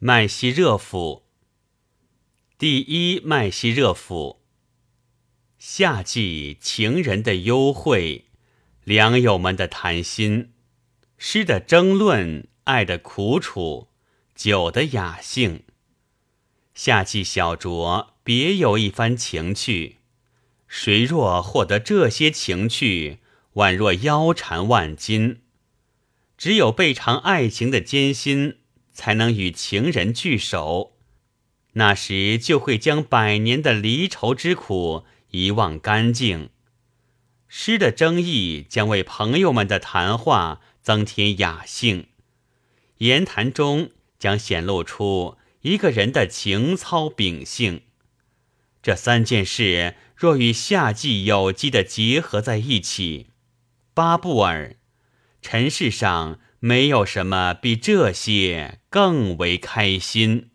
麦西热府第一麦西热府。夏季情人的幽会，良友们的谈心，诗的争论，爱的苦楚，酒的雅兴。夏季小酌，别有一番情趣。谁若获得这些情趣，宛若腰缠万金。只有备尝爱情的艰辛。才能与情人聚首，那时就会将百年的离愁之苦遗忘干净。诗的争议将为朋友们的谈话增添雅兴，言谈中将显露出一个人的情操秉性。这三件事若与夏季有机的结合在一起，巴布尔，尘世上。没有什么比这些更为开心。